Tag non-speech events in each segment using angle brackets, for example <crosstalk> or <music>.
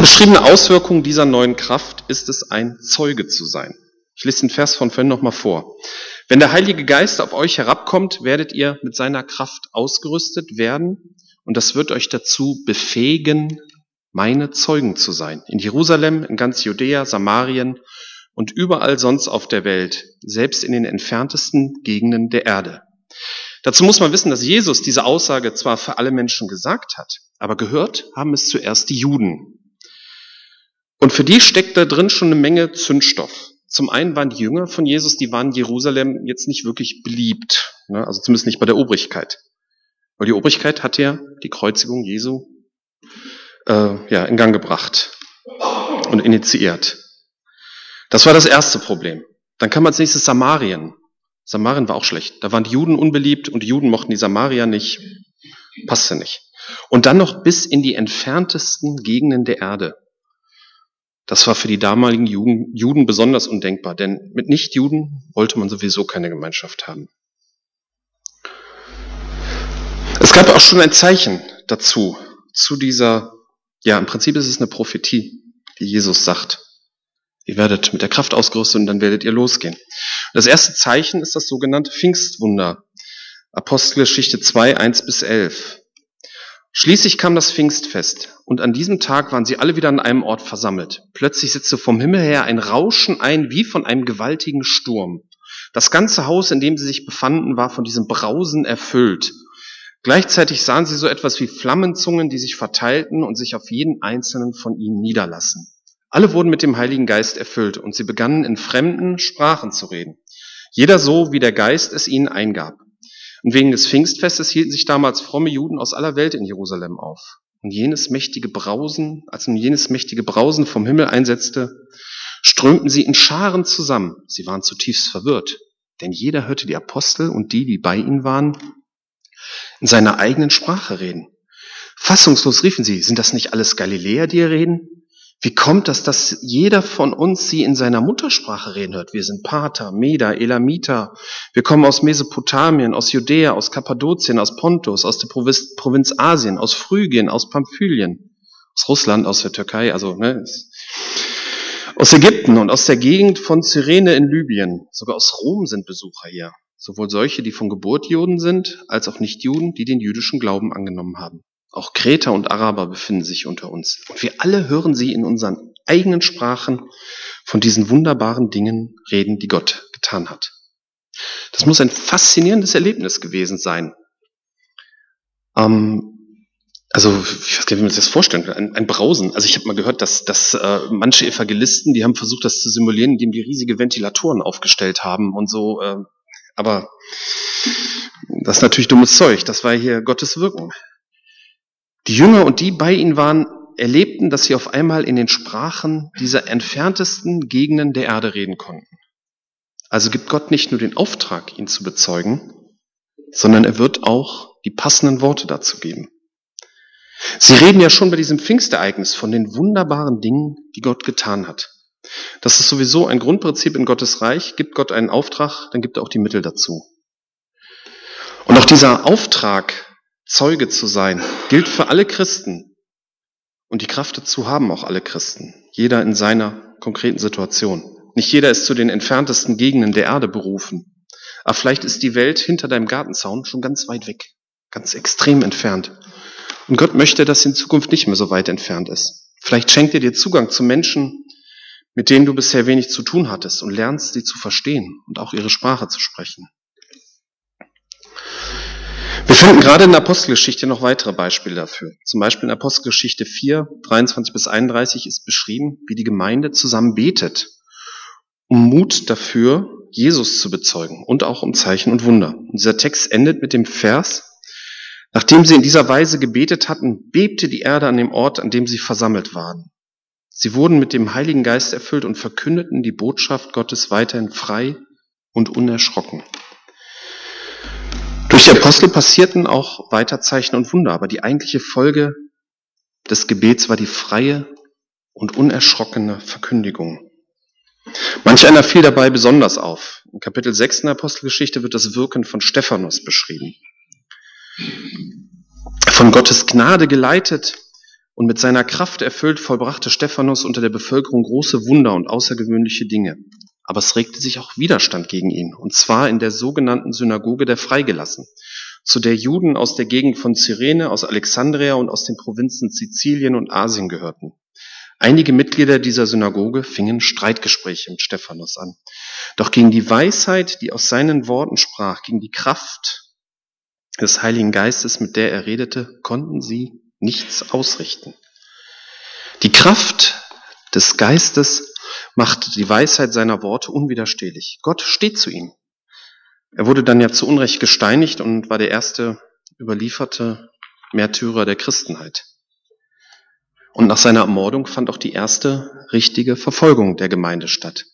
beschriebene Auswirkung dieser neuen Kraft ist es, ein Zeuge zu sein. Ich lese den Vers von vorhin nochmal vor. Wenn der Heilige Geist auf euch herabkommt, werdet ihr mit seiner Kraft ausgerüstet werden und das wird euch dazu befähigen, meine Zeugen zu sein. In Jerusalem, in ganz Judäa, Samarien und überall sonst auf der Welt, selbst in den entferntesten Gegenden der Erde. Dazu muss man wissen, dass Jesus diese Aussage zwar für alle Menschen gesagt hat, aber gehört haben es zuerst die Juden. Und für die steckt da drin schon eine Menge Zündstoff. Zum einen waren die Jünger von Jesus, die waren Jerusalem jetzt nicht wirklich beliebt, ne? also zumindest nicht bei der Obrigkeit. Weil die Obrigkeit hat ja die Kreuzigung Jesu äh, ja, in Gang gebracht und initiiert. Das war das erste Problem. Dann kam als nächstes Samarien. Samarien war auch schlecht. Da waren die Juden unbeliebt und die Juden mochten die Samarier nicht. Passte nicht. Und dann noch bis in die entferntesten Gegenden der Erde. Das war für die damaligen Juden, Juden besonders undenkbar, denn mit Nichtjuden wollte man sowieso keine Gemeinschaft haben. Es gab auch schon ein Zeichen dazu, zu dieser, ja, im Prinzip ist es eine Prophetie, die Jesus sagt. Ihr werdet mit der Kraft ausgerüstet und dann werdet ihr losgehen. Das erste Zeichen ist das sogenannte Pfingstwunder. Apostelgeschichte 2, 1 bis 11. Schließlich kam das Pfingstfest und an diesem Tag waren sie alle wieder an einem Ort versammelt. Plötzlich setzte vom Himmel her ein Rauschen ein wie von einem gewaltigen Sturm. Das ganze Haus, in dem sie sich befanden, war von diesem Brausen erfüllt. Gleichzeitig sahen sie so etwas wie Flammenzungen, die sich verteilten und sich auf jeden einzelnen von ihnen niederlassen. Alle wurden mit dem Heiligen Geist erfüllt und sie begannen in fremden Sprachen zu reden. Jeder so, wie der Geist es ihnen eingab. Und wegen des Pfingstfestes hielten sich damals fromme Juden aus aller Welt in Jerusalem auf. Und jenes mächtige Brausen, als nun jenes mächtige Brausen vom Himmel einsetzte, strömten sie in Scharen zusammen. Sie waren zutiefst verwirrt, denn jeder hörte die Apostel und die, die bei ihnen waren, in seiner eigenen Sprache reden. Fassungslos riefen sie, sind das nicht alles Galiläer, die hier reden? Wie kommt das, dass jeder von uns sie in seiner Muttersprache reden hört? Wir sind Pater, Meda, Elamiter. Wir kommen aus Mesopotamien, aus Judäa, aus Kappadokien, aus Pontus, aus der Provinz, Provinz Asien, aus Phrygien, aus Pamphylien, aus Russland, aus der Türkei, also ne, aus Ägypten und aus der Gegend von Cyrene in Libyen. Sogar aus Rom sind Besucher hier. Sowohl solche, die von Geburt Juden sind, als auch Nicht-Juden, die den jüdischen Glauben angenommen haben. Auch Kreter und Araber befinden sich unter uns. Und wir alle hören sie in unseren eigenen Sprachen von diesen wunderbaren Dingen reden, die Gott getan hat. Das muss ein faszinierendes Erlebnis gewesen sein. Ähm, also, ich weiß gar nicht, wie man sich das vorstellen kann. Ein, ein Brausen. Also ich habe mal gehört, dass, dass äh, manche Evangelisten, die haben versucht, das zu simulieren, indem die riesige Ventilatoren aufgestellt haben und so. Äh, aber das ist natürlich dummes Zeug. Das war hier Gottes Wirken. Die Jünger und die bei ihnen waren, erlebten, dass sie auf einmal in den Sprachen dieser entferntesten Gegenden der Erde reden konnten. Also gibt Gott nicht nur den Auftrag, ihn zu bezeugen, sondern er wird auch die passenden Worte dazu geben. Sie reden ja schon bei diesem Pfingstereignis von den wunderbaren Dingen, die Gott getan hat. Das ist sowieso ein Grundprinzip in Gottes Reich. Gibt Gott einen Auftrag, dann gibt er auch die Mittel dazu. Und auch dieser Auftrag, Zeuge zu sein, gilt für alle Christen. Und die Kraft dazu haben auch alle Christen. Jeder in seiner konkreten Situation. Nicht jeder ist zu den entferntesten Gegenden der Erde berufen. Aber vielleicht ist die Welt hinter deinem Gartenzaun schon ganz weit weg. Ganz extrem entfernt. Und Gott möchte, dass sie in Zukunft nicht mehr so weit entfernt ist. Vielleicht schenkt er dir Zugang zu Menschen, mit denen du bisher wenig zu tun hattest und lernst, sie zu verstehen und auch ihre Sprache zu sprechen. Wir finden gerade in der Apostelgeschichte noch weitere Beispiele dafür. Zum Beispiel in Apostelgeschichte 4, 23 bis 31 ist beschrieben, wie die Gemeinde zusammen betet, um Mut dafür, Jesus zu bezeugen und auch um Zeichen und Wunder. Und dieser Text endet mit dem Vers, nachdem sie in dieser Weise gebetet hatten, bebte die Erde an dem Ort, an dem sie versammelt waren. Sie wurden mit dem Heiligen Geist erfüllt und verkündeten die Botschaft Gottes weiterhin frei und unerschrocken. Durch die Apostel passierten auch weiter Zeichen und Wunder, aber die eigentliche Folge des Gebets war die freie und unerschrockene Verkündigung. Manch einer fiel dabei besonders auf. In Kapitel 6 der Apostelgeschichte wird das Wirken von Stephanus beschrieben. Von Gottes Gnade geleitet Und mit seiner Kraft erfüllt vollbrachte Stephanus unter der Bevölkerung große Wunder und außergewöhnliche Dinge. Aber es regte sich auch Widerstand gegen ihn, und zwar in der sogenannten Synagoge der Freigelassen, zu der Juden aus der Gegend von Cyrene, aus Alexandria und aus den Provinzen Sizilien und Asien gehörten. Einige Mitglieder dieser Synagoge fingen Streitgespräche mit Stephanus an. Doch gegen die Weisheit, die aus seinen Worten sprach, gegen die Kraft des Heiligen Geistes, mit der er redete, konnten sie nichts ausrichten. Die Kraft des Geistes macht die Weisheit seiner Worte unwiderstehlich. Gott steht zu ihm. Er wurde dann ja zu Unrecht gesteinigt und war der erste überlieferte Märtyrer der Christenheit. Und nach seiner Ermordung fand auch die erste richtige Verfolgung der Gemeinde statt.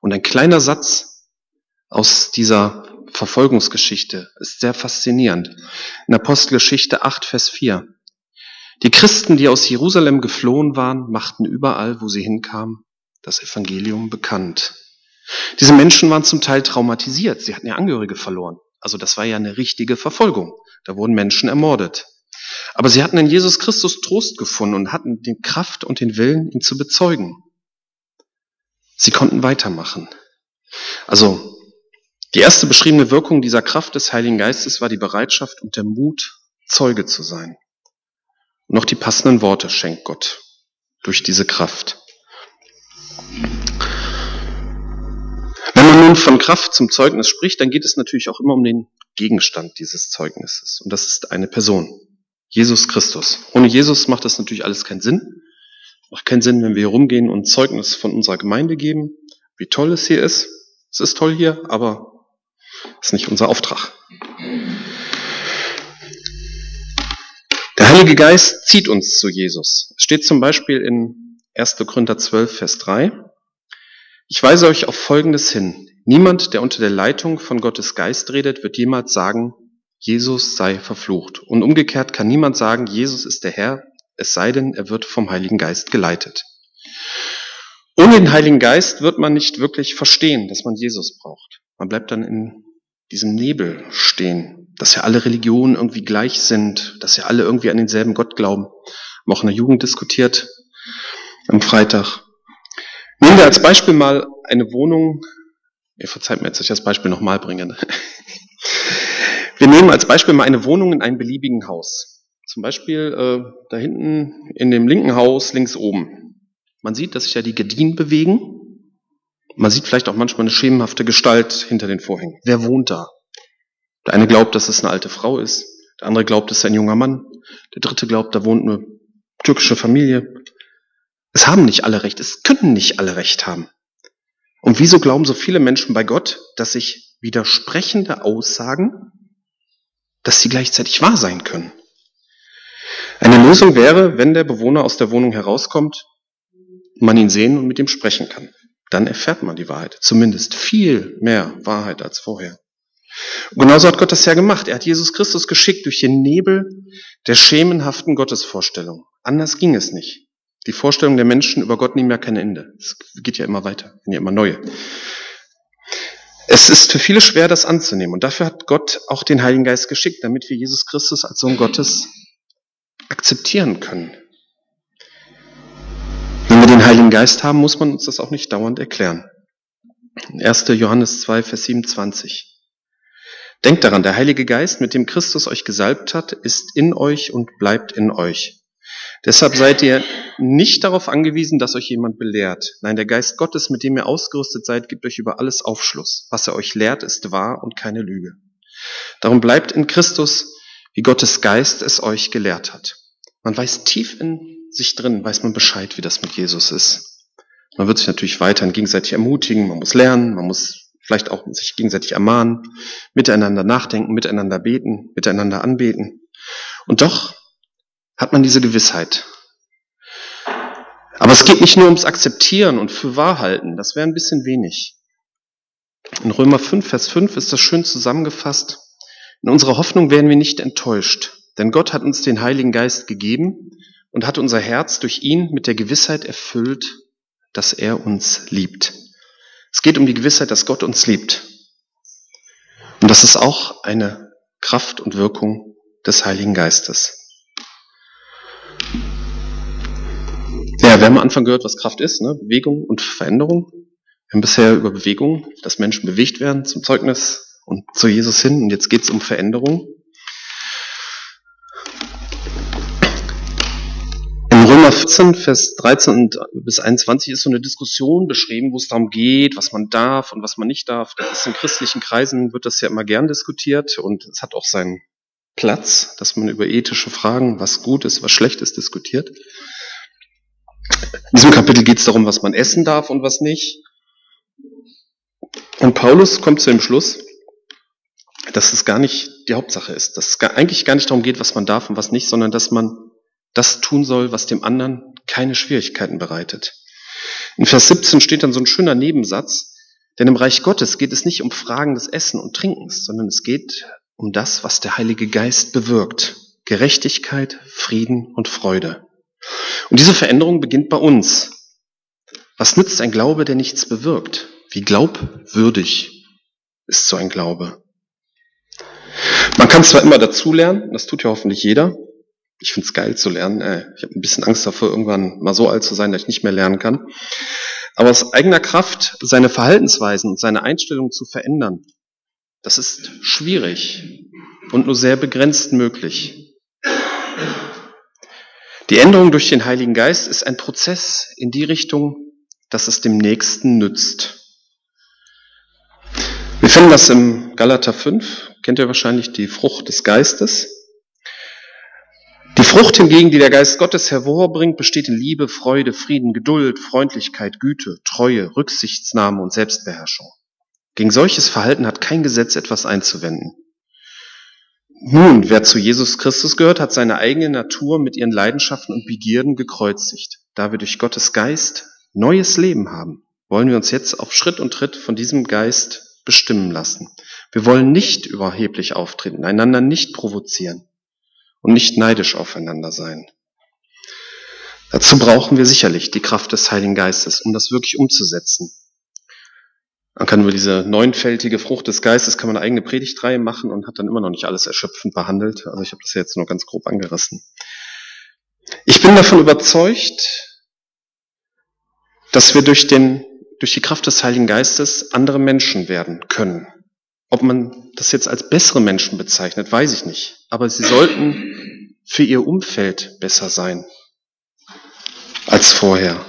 Und ein kleiner Satz aus dieser Verfolgungsgeschichte ist sehr faszinierend. In Apostelgeschichte 8, Vers 4. Die Christen, die aus Jerusalem geflohen waren, machten überall, wo sie hinkamen, das Evangelium bekannt. Diese Menschen waren zum Teil traumatisiert. Sie hatten ja Angehörige verloren. Also das war ja eine richtige Verfolgung. Da wurden Menschen ermordet. Aber sie hatten in Jesus Christus Trost gefunden und hatten die Kraft und den Willen, ihn zu bezeugen. Sie konnten weitermachen. Also die erste beschriebene Wirkung dieser Kraft des Heiligen Geistes war die Bereitschaft und der Mut, Zeuge zu sein noch die passenden Worte schenkt Gott durch diese Kraft. Wenn man nun von Kraft zum Zeugnis spricht, dann geht es natürlich auch immer um den Gegenstand dieses Zeugnisses. Und das ist eine Person. Jesus Christus. Ohne Jesus macht das natürlich alles keinen Sinn. Macht keinen Sinn, wenn wir hier rumgehen und Zeugnis von unserer Gemeinde geben, wie toll es hier ist. Es ist toll hier, aber es ist nicht unser Auftrag. Der Heilige Geist zieht uns zu Jesus. Es steht zum Beispiel in 1. Korinther 12, Vers 3. Ich weise euch auf Folgendes hin. Niemand, der unter der Leitung von Gottes Geist redet, wird jemals sagen, Jesus sei verflucht. Und umgekehrt kann niemand sagen, Jesus ist der Herr, es sei denn, er wird vom Heiligen Geist geleitet. Ohne den Heiligen Geist wird man nicht wirklich verstehen, dass man Jesus braucht. Man bleibt dann in diesem Nebel stehen, dass ja alle Religionen irgendwie gleich sind, dass ja alle irgendwie an denselben Gott glauben. Wir haben auch in der Jugend diskutiert am Freitag. Nehmen wir als Beispiel mal eine Wohnung. Ihr verzeiht mir dass ich das Beispiel nochmal bringe. <laughs> Wir nehmen als Beispiel mal eine Wohnung in einem beliebigen Haus. Zum Beispiel äh, da hinten in dem linken Haus links oben. Man sieht, dass sich ja die Gardinen bewegen. Man sieht vielleicht auch manchmal eine schemenhafte Gestalt hinter den Vorhängen. Wer wohnt da? Der eine glaubt, dass es eine alte Frau ist. Der andere glaubt, es ist ein junger Mann. Der dritte glaubt, da wohnt eine türkische Familie. Es haben nicht alle Recht. Es können nicht alle Recht haben. Und wieso glauben so viele Menschen bei Gott, dass sich widersprechende Aussagen, dass sie gleichzeitig wahr sein können? Eine Lösung wäre, wenn der Bewohner aus der Wohnung herauskommt, man ihn sehen und mit ihm sprechen kann dann erfährt man die Wahrheit. Zumindest viel mehr Wahrheit als vorher. Und genauso hat Gott das ja gemacht. Er hat Jesus Christus geschickt durch den Nebel der schemenhaften Gottesvorstellung. Anders ging es nicht. Die Vorstellung der Menschen über Gott nehmen ja kein Ende. Es geht ja immer weiter, ja immer neue. Es ist für viele schwer, das anzunehmen. Und dafür hat Gott auch den Heiligen Geist geschickt, damit wir Jesus Christus als Sohn Gottes akzeptieren können. Wenn wir den Heiligen Geist haben, muss man uns das auch nicht dauernd erklären. 1. Johannes 2, Vers 27. Denkt daran, der Heilige Geist, mit dem Christus euch gesalbt hat, ist in euch und bleibt in euch. Deshalb seid ihr nicht darauf angewiesen, dass euch jemand belehrt. Nein, der Geist Gottes, mit dem ihr ausgerüstet seid, gibt euch über alles Aufschluss. Was er euch lehrt, ist wahr und keine Lüge. Darum bleibt in Christus, wie Gottes Geist es euch gelehrt hat. Man weiß tief in sich drin weiß man Bescheid, wie das mit Jesus ist. Man wird sich natürlich weiterhin gegenseitig ermutigen, man muss lernen, man muss vielleicht auch sich gegenseitig ermahnen, miteinander nachdenken, miteinander beten, miteinander anbeten. Und doch hat man diese Gewissheit. Aber es geht nicht nur ums Akzeptieren und für Wahrhalten, das wäre ein bisschen wenig. In Römer 5, Vers 5 ist das schön zusammengefasst. In unserer Hoffnung werden wir nicht enttäuscht, denn Gott hat uns den Heiligen Geist gegeben, und hat unser Herz durch ihn mit der Gewissheit erfüllt, dass er uns liebt. Es geht um die Gewissheit, dass Gott uns liebt. Und das ist auch eine Kraft und Wirkung des Heiligen Geistes. Wir haben am Anfang gehört, was Kraft ist, ne? Bewegung und Veränderung. Wir haben bisher über Bewegung, dass Menschen bewegt werden zum Zeugnis und zu Jesus hin. Und jetzt geht es um Veränderung. In Römer 14, Vers 13 bis 21 ist so eine Diskussion beschrieben, wo es darum geht, was man darf und was man nicht darf. Das ist in christlichen Kreisen wird das ja immer gern diskutiert und es hat auch seinen Platz, dass man über ethische Fragen, was gut ist, was schlecht ist, diskutiert. In diesem Kapitel geht es darum, was man essen darf und was nicht. Und Paulus kommt zu dem Schluss, dass es gar nicht die Hauptsache ist, dass es eigentlich gar nicht darum geht, was man darf und was nicht, sondern dass man das tun soll, was dem anderen keine Schwierigkeiten bereitet. In Vers 17 steht dann so ein schöner Nebensatz, denn im Reich Gottes geht es nicht um Fragen des Essen und Trinkens, sondern es geht um das, was der Heilige Geist bewirkt. Gerechtigkeit, Frieden und Freude. Und diese Veränderung beginnt bei uns. Was nützt ein Glaube, der nichts bewirkt? Wie glaubwürdig ist so ein Glaube? Man kann zwar immer dazulernen, das tut ja hoffentlich jeder. Ich finde es geil zu lernen. Äh, ich habe ein bisschen Angst davor, irgendwann mal so alt zu sein, dass ich nicht mehr lernen kann. Aber aus eigener Kraft seine Verhaltensweisen und seine Einstellung zu verändern, das ist schwierig und nur sehr begrenzt möglich. Die Änderung durch den Heiligen Geist ist ein Prozess in die Richtung, dass es dem Nächsten nützt. Wir finden das im Galater 5, kennt ihr wahrscheinlich die Frucht des Geistes. Die Frucht hingegen, die der Geist Gottes hervorbringt, besteht in Liebe, Freude, Frieden, Geduld, Freundlichkeit, Güte, Treue, Rücksichtsnahme und Selbstbeherrschung. Gegen solches Verhalten hat kein Gesetz etwas einzuwenden. Nun, wer zu Jesus Christus gehört, hat seine eigene Natur mit ihren Leidenschaften und Begierden gekreuzigt. Da wir durch Gottes Geist neues Leben haben, wollen wir uns jetzt auf Schritt und Tritt von diesem Geist bestimmen lassen. Wir wollen nicht überheblich auftreten, einander nicht provozieren und nicht neidisch aufeinander sein. Dazu brauchen wir sicherlich die Kraft des Heiligen Geistes, um das wirklich umzusetzen. Man kann über diese neunfältige Frucht des Geistes kann man eine eigene Predigtreihe machen und hat dann immer noch nicht alles erschöpfend behandelt. Also ich habe das jetzt nur ganz grob angerissen. Ich bin davon überzeugt, dass wir durch, den, durch die Kraft des Heiligen Geistes andere Menschen werden können. Ob man das jetzt als bessere Menschen bezeichnet, weiß ich nicht. Aber sie sollten für ihr Umfeld besser sein als vorher.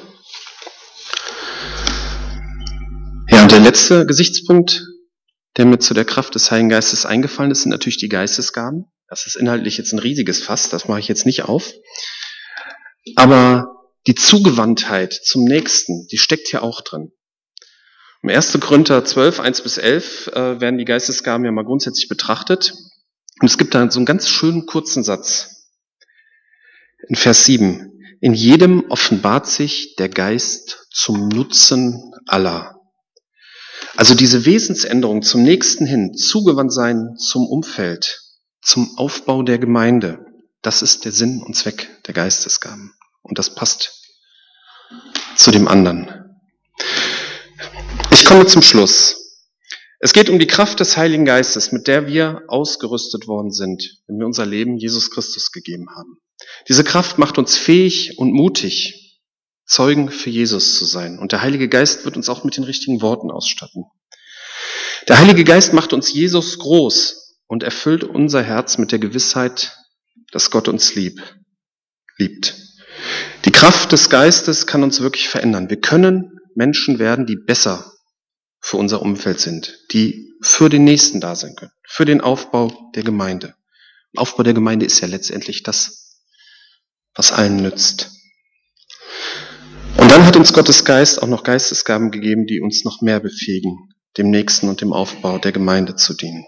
Ja, und der letzte Gesichtspunkt, der mir zu der Kraft des Heiligen Geistes eingefallen ist, sind natürlich die Geistesgaben. Das ist inhaltlich jetzt ein riesiges Fass, das mache ich jetzt nicht auf. Aber die Zugewandtheit zum Nächsten, die steckt hier auch drin. Im 1. Korinther 12, 1 bis 11 äh, werden die Geistesgaben ja mal grundsätzlich betrachtet. Und es gibt da so einen ganz schönen kurzen Satz. In Vers 7. In jedem offenbart sich der Geist zum Nutzen aller. Also diese Wesensänderung zum Nächsten hin, zugewandt sein zum Umfeld, zum Aufbau der Gemeinde, das ist der Sinn und Zweck der Geistesgaben. Und das passt zu dem anderen. Ich komme zum Schluss. Es geht um die Kraft des Heiligen Geistes, mit der wir ausgerüstet worden sind, wenn wir unser Leben Jesus Christus gegeben haben. Diese Kraft macht uns fähig und mutig, Zeugen für Jesus zu sein. Und der Heilige Geist wird uns auch mit den richtigen Worten ausstatten. Der Heilige Geist macht uns Jesus groß und erfüllt unser Herz mit der Gewissheit, dass Gott uns lieb, liebt. Die Kraft des Geistes kann uns wirklich verändern. Wir können Menschen werden, die besser für unser Umfeld sind, die für den Nächsten da sein können, für den Aufbau der Gemeinde. Aufbau der Gemeinde ist ja letztendlich das, was allen nützt. Und dann hat uns Gottes Geist auch noch Geistesgaben gegeben, die uns noch mehr befähigen, dem Nächsten und dem Aufbau der Gemeinde zu dienen.